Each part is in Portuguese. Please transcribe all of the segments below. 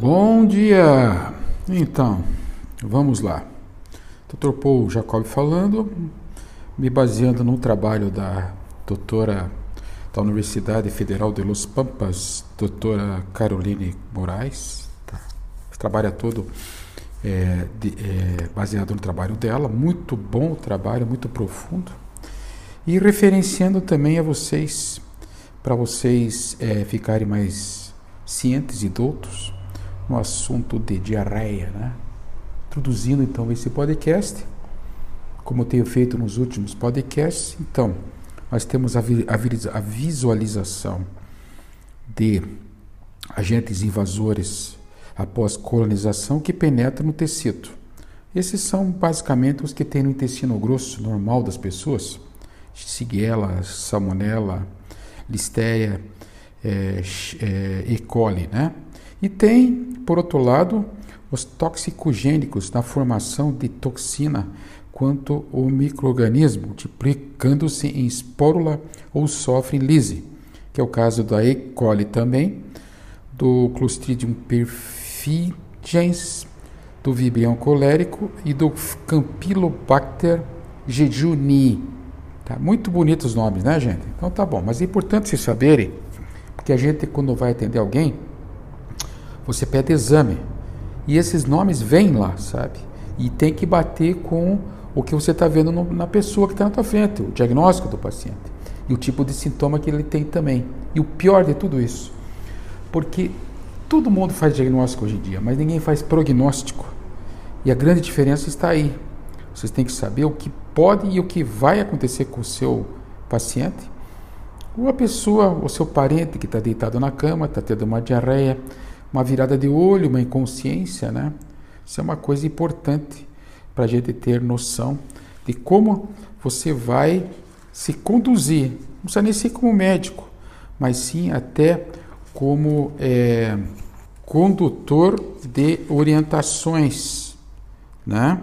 Bom dia! Então, vamos lá. Dr. Paul Jacob falando, me baseando no trabalho da doutora da Universidade Federal de Los Pampas, doutora Caroline Moraes. Tá? É todo é, de, é, baseado no trabalho dela, muito bom trabalho, muito profundo. E referenciando também a vocês, para vocês é, ficarem mais cientes e doutos no assunto de diarreia, né? Introduzindo então esse podcast, como eu tenho feito nos últimos podcasts, então nós temos a, a visualização de agentes invasores após colonização que penetram no tecido. Esses são basicamente os que tem no intestino grosso normal das pessoas: Shigella, Salmonella, Listeria, é, é, E. coli, né? E tem, por outro lado, os toxicogênicos na formação de toxina quanto o microorganismo, multiplicando-se em espórula ou sofre lise, que é o caso da E. coli também, do Clostridium perfigens, do Vibrio colérico e do Campylobacter jejuni. Tá muito bonitos os nomes, né, gente? Então tá bom, mas é importante vocês saberem, porque a gente quando vai atender alguém, você pede exame. E esses nomes vêm lá, sabe? E tem que bater com o que você está vendo no, na pessoa que está na tua frente, o diagnóstico do paciente. E o tipo de sintoma que ele tem também. E o pior de tudo isso, porque todo mundo faz diagnóstico hoje em dia, mas ninguém faz prognóstico. E a grande diferença está aí. Vocês têm que saber o que pode e o que vai acontecer com o seu paciente, ou a pessoa, o seu parente que está deitado na cama, está tendo uma diarreia, uma virada de olho, uma inconsciência, né? Isso é uma coisa importante para a gente ter noção de como você vai se conduzir. Não precisa nem ser como médico, mas sim até como é, condutor de orientações, né?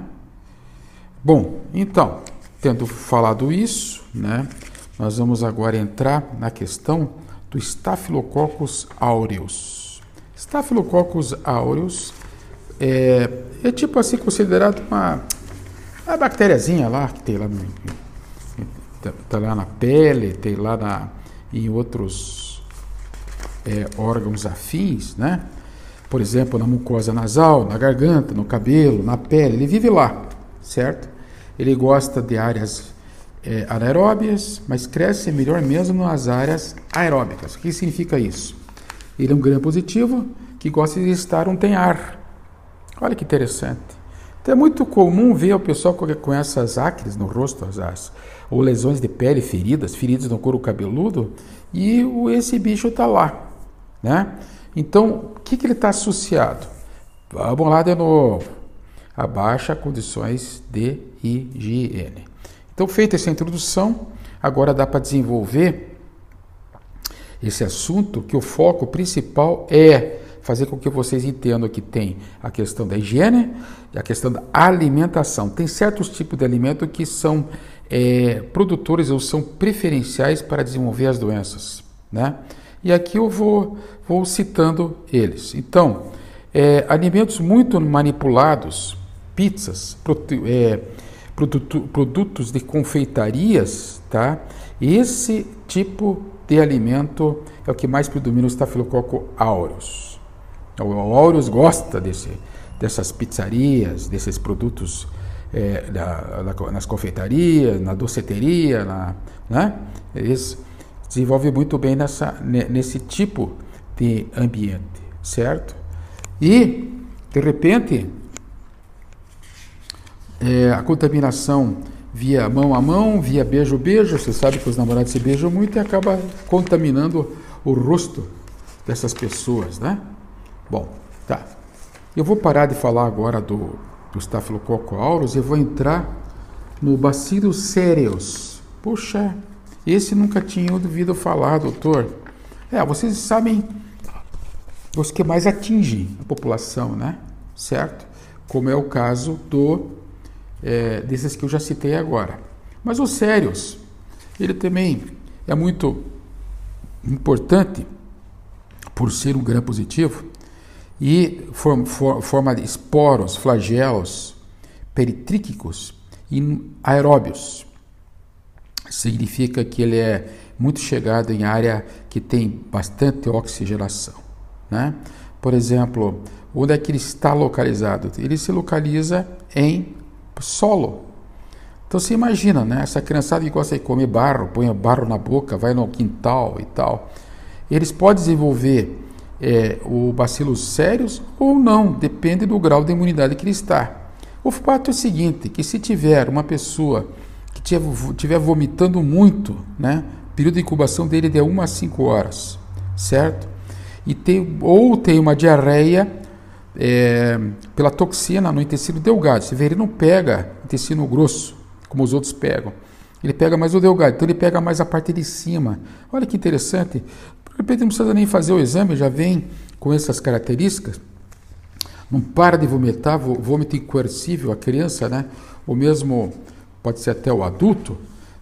Bom, então, tendo falado isso, né, nós vamos agora entrar na questão do Staphylococcus aureus. Staphylococcus aureus é, é tipo assim considerado uma, uma bactériazinha lá que tem lá, no, tá lá na pele, tem lá na, em outros é, órgãos afins, né? Por exemplo, na mucosa nasal, na garganta, no cabelo, na pele, ele vive lá, certo? Ele gosta de áreas é, anaeróbias, mas cresce melhor mesmo nas áreas aeróbicas. O que significa isso? Ele é um gram positivo que gosta de estar onde tem ar. Olha que interessante. Então é muito comum ver o pessoal com essas acres no rosto, as, ou lesões de pele, feridas, feridas no couro cabeludo, e esse bicho está lá. Né? Então, o que, que ele está associado? Vamos lá de novo. Abaixa condições de higiene. Então, feita essa introdução, agora dá para desenvolver esse assunto, que o foco principal é fazer com que vocês entendam que tem a questão da higiene e a questão da alimentação. Tem certos tipos de alimento que são é, produtores ou são preferenciais para desenvolver as doenças, né? E aqui eu vou, vou citando eles. Então, é, alimentos muito manipulados, pizzas, é, produto, produtos de confeitarias, tá? Esse tipo de alimento é o que mais predomina o estafilococo aureus. O aureus gosta desse, dessas pizzarias, desses produtos é, da, da, nas confeitarias, na doceteria, na, né? eles desenvolvem muito bem nessa, nesse tipo de ambiente, certo? E, de repente, é, a contaminação via mão a mão, via beijo beijo. Você sabe que os namorados se beijam muito e acaba contaminando o rosto dessas pessoas, né? Bom, tá. Eu vou parar de falar agora do, do Staphylococcus aureus e vou entrar no Bacillus cereus. Puxa, esse nunca tinha ouvido falar, doutor. É, vocês sabem os que mais atingem a população, né? Certo? Como é o caso do é, desses que eu já citei agora. Mas os sérios, ele também é muito importante por ser um gram positivo e forma, forma esporos, flagelos peritríquicos e aeróbios. Significa que ele é muito chegado em área que tem bastante oxigenação. Né? Por exemplo, onde é que ele está localizado? Ele se localiza em solo. Então você imagina, né? Essa criançada que gosta de comer barro, põe barro na boca, vai no quintal e tal. Eles podem desenvolver é, o bacilos sérios ou não, depende do grau de imunidade que ele está. O fato é o seguinte, que se tiver uma pessoa que estiver vomitando muito, né? Período de incubação dele é de 1 a 5 horas, certo? E tem, ou tem uma diarreia é, pela toxina no intestino delgado. Vê, ele não pega intestino grosso, como os outros pegam. Ele pega mais o delgado, então ele pega mais a parte de cima. Olha que interessante. De repente não precisa nem fazer o exame, já vem com essas características. Não para de vomitar, vômito incoercível, a criança, né? Ou mesmo pode ser até o adulto,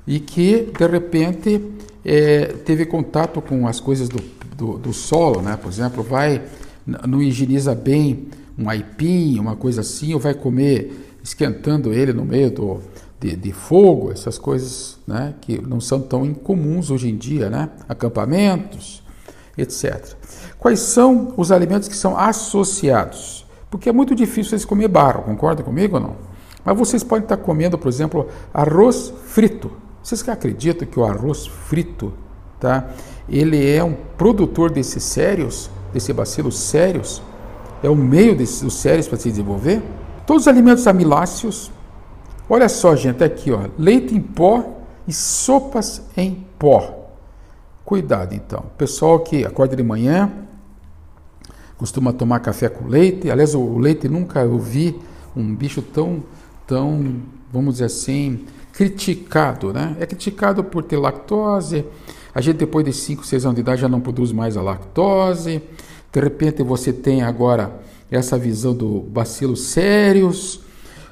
e que de repente é, teve contato com as coisas do, do, do, solo, né? Por exemplo, vai, não higieniza bem um aipim, uma coisa assim, ou vai comer esquentando ele no meio do, de, de, fogo, essas coisas né, que não são tão incomuns hoje em dia, né? acampamentos, etc. Quais são os alimentos que são associados? Porque é muito difícil vocês comer barro, concorda comigo ou não? Mas vocês podem estar comendo, por exemplo, arroz frito. Vocês que acreditam que o arroz frito, tá? Ele é um produtor desses sérios, desse bacilos sérios, é o meio desses sérios para se desenvolver? Todos os alimentos amiláceos, olha só, gente, aqui, ó, leite em pó e sopas em pó. Cuidado, então. Pessoal que acorda de manhã, costuma tomar café com leite. Aliás, o leite nunca eu vi um bicho tão, tão, vamos dizer assim, criticado, né? É criticado por ter lactose. A gente depois de 5, 6 anos de idade já não produz mais a lactose. De repente você tem agora essa visão do bacilo sérios. O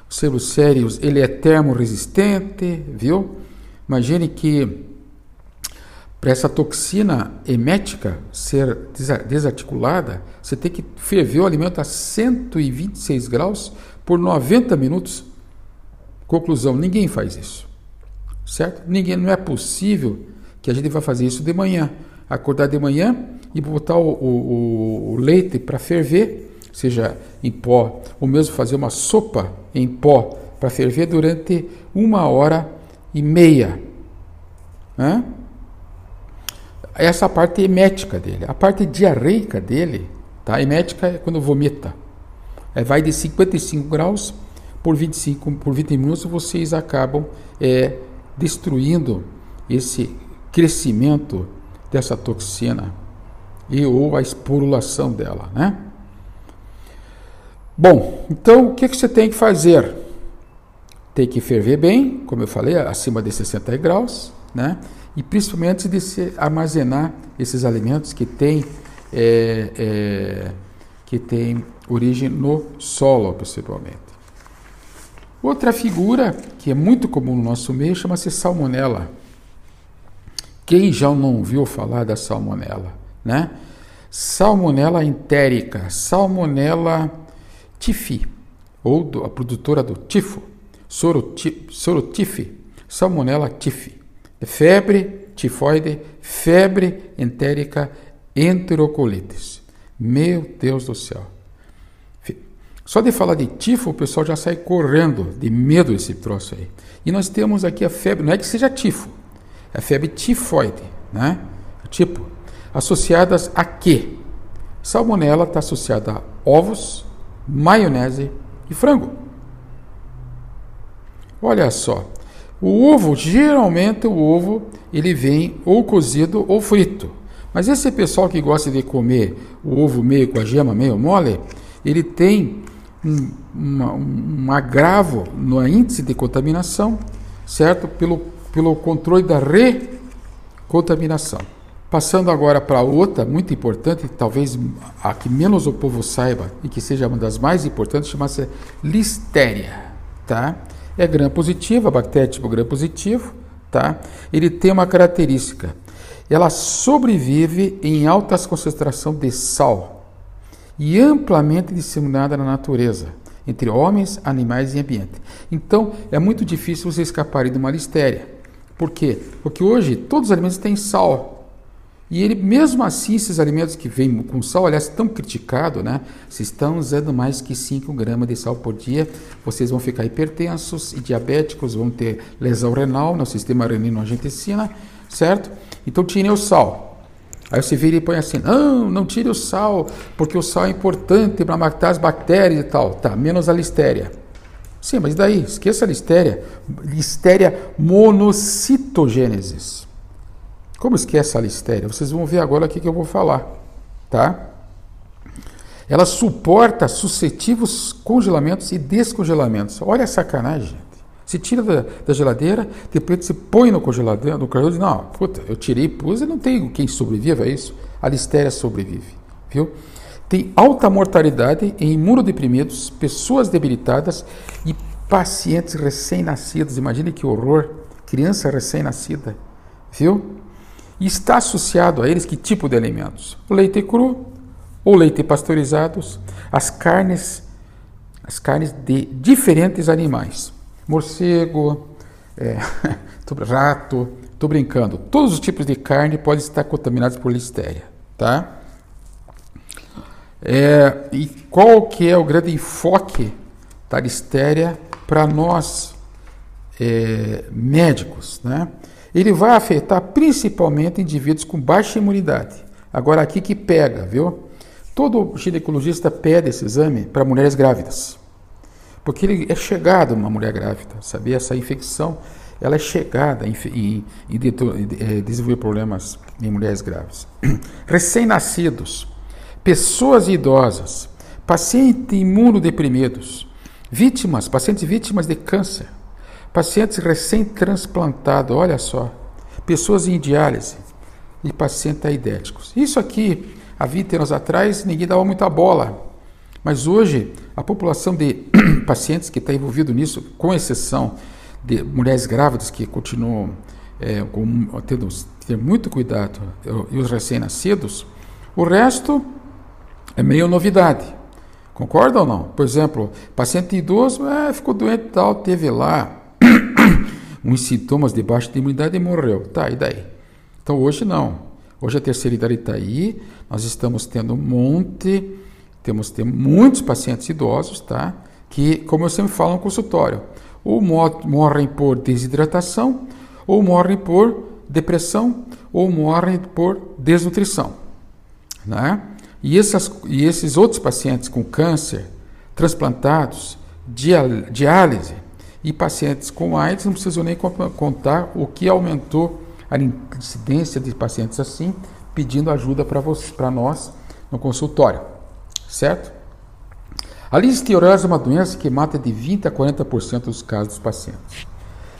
bacilo sérios, ele é termoresistente, viu? Imagine que para essa toxina emética ser desarticulada, você tem que ferver o alimento a 126 graus por 90 minutos Conclusão: ninguém faz isso. Certo? Ninguém, não é possível que a gente vá fazer isso de manhã. Acordar de manhã e botar o, o, o leite para ferver, seja em pó, ou mesmo fazer uma sopa em pó para ferver durante uma hora e meia. Hã? Essa parte emética dele. A parte diarreica dele, tá? Emética é quando vomita. É, vai de 55 graus por 25, por 20 minutos, vocês acabam é, destruindo esse crescimento dessa toxina e ou a esporulação dela, né? Bom, então o que, que você tem que fazer? Tem que ferver bem, como eu falei, acima de 60 graus, né? E principalmente de se armazenar esses alimentos que têm é, é, que tem origem no solo, principalmente. Outra figura que é muito comum no nosso meio chama-se salmonela. Quem já não ouviu falar da salmonela, né? Salmonela entérica, salmonela tifi, ou do, a produtora do tifo, sorotife, salmonela tifi. É febre tifoide, febre entérica, enterocolites. Meu Deus do céu. Só de falar de tifo, o pessoal já sai correndo de medo desse troço aí. E nós temos aqui a febre, não é que seja tifo, a febre tifoide, né? Tipo, associadas a quê? Salmonela está associada a ovos, maionese e frango. Olha só, o ovo, geralmente o ovo, ele vem ou cozido ou frito. Mas esse pessoal que gosta de comer o ovo meio com a gema meio mole, ele tem um, uma, um agravo no índice de contaminação, certo? Pelo, pelo controle da recontaminação. Passando agora para outra, muito importante, talvez a que menos o povo saiba e que seja uma das mais importantes, chama-se Listeria, tá? É gram positivo, a bactéria tipo gram positivo, tá? Ele tem uma característica, ela sobrevive em altas concentrações de sal e amplamente disseminada na natureza, entre homens, animais e ambiente. Então, é muito difícil você escapar de uma listéria. Por quê? Porque hoje todos os alimentos têm sal. E ele, mesmo assim, esses alimentos que vêm com sal, aliás, tão criticado, né? Se estão usando mais que 5 gramas de sal por dia, vocês vão ficar hipertensos e diabéticos, vão ter lesão renal no sistema renino-angiotensina, certo? Então tirem o sal. Aí você vira e põe assim: não, não tire o sal, porque o sal é importante para matar as bactérias e tal. Tá, menos a listéria. Sim, mas daí? Esqueça a listéria. Listéria monocitogênesis. Como esquece a listéria? Vocês vão ver agora o que eu vou falar, tá? Ela suporta sucessivos congelamentos e descongelamentos. Olha a sacanagem, gente. Se tira da, da, geladeira, depois se põe no congelador, no congelador, não, puta, eu tirei, pus e não tem quem sobreviva a isso. A listéria sobrevive, viu? Tem alta mortalidade em imunodeprimidos, pessoas debilitadas e pacientes recém-nascidos. Imagine que horror, criança recém-nascida, viu? E está associado a eles que tipo de alimentos? O leite cru, ou leite pasteurizados, as carnes, as carnes de diferentes animais morcego, é, rato, estou brincando. Todos os tipos de carne podem estar contaminados por listéria, tá? É, e qual que é o grande enfoque da listéria para nós é, médicos, né? Ele vai afetar principalmente indivíduos com baixa imunidade. Agora aqui que pega, viu? Todo ginecologista pede esse exame para mulheres grávidas. Porque ele é chegado uma mulher grávida, sabia? Essa infecção, ela é chegada em, em, em, em é, desenvolver problemas em mulheres grávidas. Recém-nascidos, pessoas idosas, pacientes imunodeprimidos, vítimas, pacientes vítimas de câncer, pacientes recém-transplantados, olha só, pessoas em diálise e pacientes aidéticos. Isso aqui, há 20 anos atrás, ninguém dava muita bola. Mas hoje, a população de pacientes que está envolvido nisso, com exceção de mulheres grávidas que continuam é, com, tendo ter muito cuidado e os recém-nascidos, o resto é meio novidade. Concorda ou não? Por exemplo, paciente idoso é, ficou doente e tal, teve lá uns sintomas de baixa imunidade e morreu. Tá, e daí? Então hoje não. Hoje a terceira idade está aí, nós estamos tendo um monte temos, temos muitos pacientes idosos, tá? Que, como eu sempre falo no consultório, ou morrem por desidratação, ou morrem por depressão, ou morrem por desnutrição, né? E, essas, e esses outros pacientes com câncer, transplantados, diálise e pacientes com AIDS, não preciso nem contar o que aumentou a incidência de pacientes assim, pedindo ajuda para nós no consultório certo? A listeoriose é uma doença que mata de 20 a 40% dos casos dos pacientes.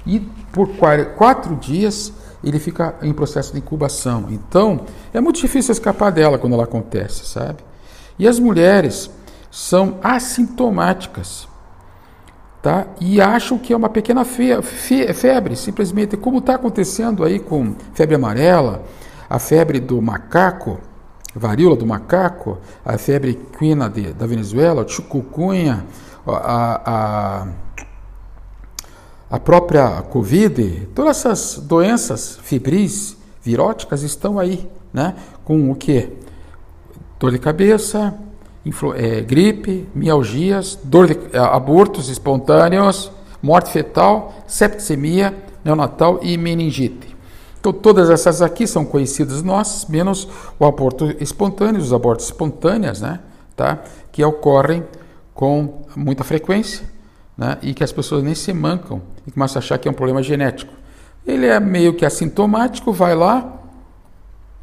E por quatro dias ele fica em processo de incubação. Então, é muito difícil escapar dela quando ela acontece, sabe? E as mulheres são assintomáticas, tá? E acham que é uma pequena fe fe febre, simplesmente como está acontecendo aí com febre amarela, a febre do macaco, varíola do macaco, a febre equina de, da Venezuela, o chikungunya, a, a, a própria Covid, todas essas doenças febris, viróticas estão aí, né? Com o que? Dor de cabeça, é, gripe, mialgias, dor de, é, abortos espontâneos, morte fetal, septicemia neonatal e meningite. Então, todas essas aqui são conhecidas nós, menos o aborto espontâneo, os abortos espontâneos, né? Tá? Que ocorrem com muita frequência, né? E que as pessoas nem se mancam e começam a achar que é um problema genético. Ele é meio que assintomático, vai lá,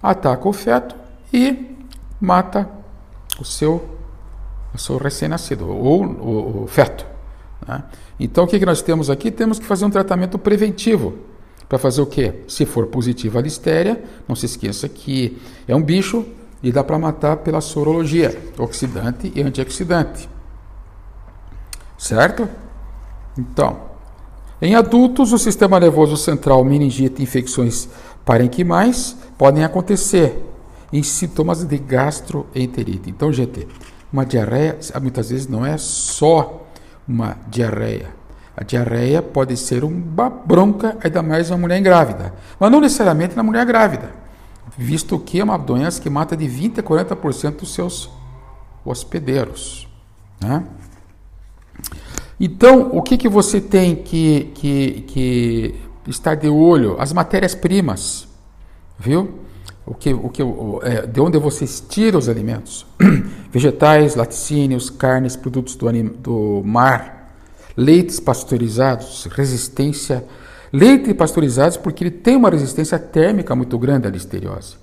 ataca o feto e mata o seu, o seu recém-nascido, ou o, o feto. Né? Então, o que, que nós temos aqui? Temos que fazer um tratamento preventivo para fazer o quê? Se for positiva a listéria, não se esqueça que é um bicho e dá para matar pela sorologia, oxidante e antioxidante. Certo? Então, em adultos, o sistema nervoso central, meningite infecções parenquimais podem acontecer em sintomas de gastroenterite. Então, gente, uma diarreia muitas vezes não é só uma diarreia. A diarreia pode ser uma bronca, ainda mais uma mulher grávida, mas não necessariamente na mulher grávida, visto que é uma doença que mata de 20 a 40% dos seus hospedeiros. Né? Então, o que, que você tem que, que, que estar de olho? As matérias-primas, viu? O que, o que, é, de onde você tira os alimentos? Vegetais, laticínios, carnes, produtos do, anim, do mar, leites pasteurizados, resistência. Leite pasteurizados porque ele tem uma resistência térmica muito grande à listeriose,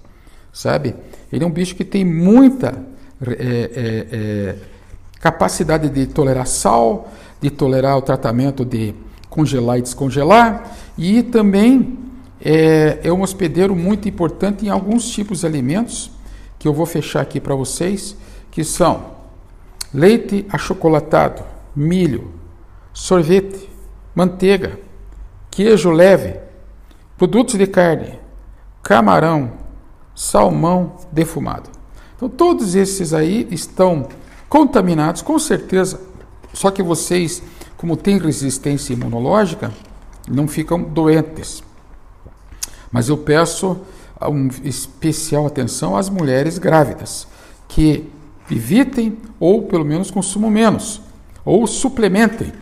sabe? Ele é um bicho que tem muita é, é, é capacidade de tolerar sal, de tolerar o tratamento de congelar e descongelar, e também é, é um hospedeiro muito importante em alguns tipos de alimentos, que eu vou fechar aqui para vocês, que são leite achocolatado, milho, sorvete, manteiga, queijo leve, produtos de carne, camarão, salmão defumado. Então todos esses aí estão contaminados, com certeza. Só que vocês, como têm resistência imunológica, não ficam doentes. Mas eu peço uma especial atenção às mulheres grávidas, que evitem ou pelo menos consumam menos, ou suplementem.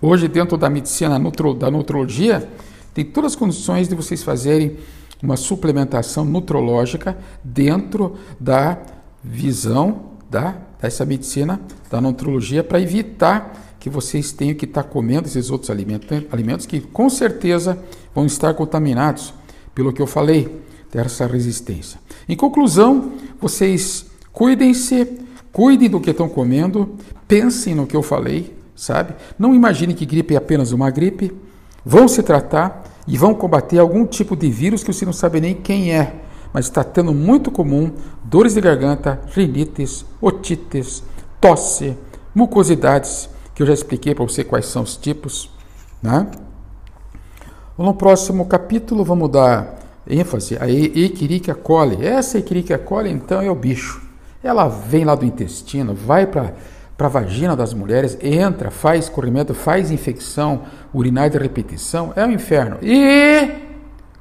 Hoje, dentro da medicina da nutrologia, tem todas as condições de vocês fazerem uma suplementação nutrológica dentro da visão da, dessa medicina da nutrologia para evitar que vocês tenham que estar comendo esses outros alimentos, alimentos que com certeza vão estar contaminados pelo que eu falei, dessa resistência. Em conclusão, vocês cuidem-se, cuidem do que estão comendo, pensem no que eu falei, sabe? Não imaginem que gripe é apenas uma gripe, vão se tratar e vão combater algum tipo de vírus que você não sabe nem quem é, mas está tendo muito comum dores de garganta, rinites, otites, tosse, mucosidades, que eu já expliquei para você quais são os tipos, né? No próximo capítulo vamos dar ênfase a Equirichia coli. Essa Equirichia coli então é o bicho. Ela vem lá do intestino, vai para para a vagina das mulheres, entra, faz corrimento, faz infecção urinária de repetição, é o um inferno. E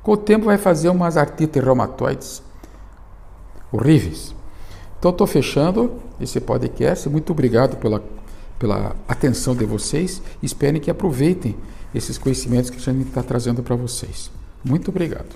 com o tempo vai fazer umas artrites reumatoides horríveis. Então estou fechando esse podcast. Muito obrigado pela, pela atenção de vocês. Esperem que aproveitem esses conhecimentos que a gente está trazendo para vocês. Muito obrigado.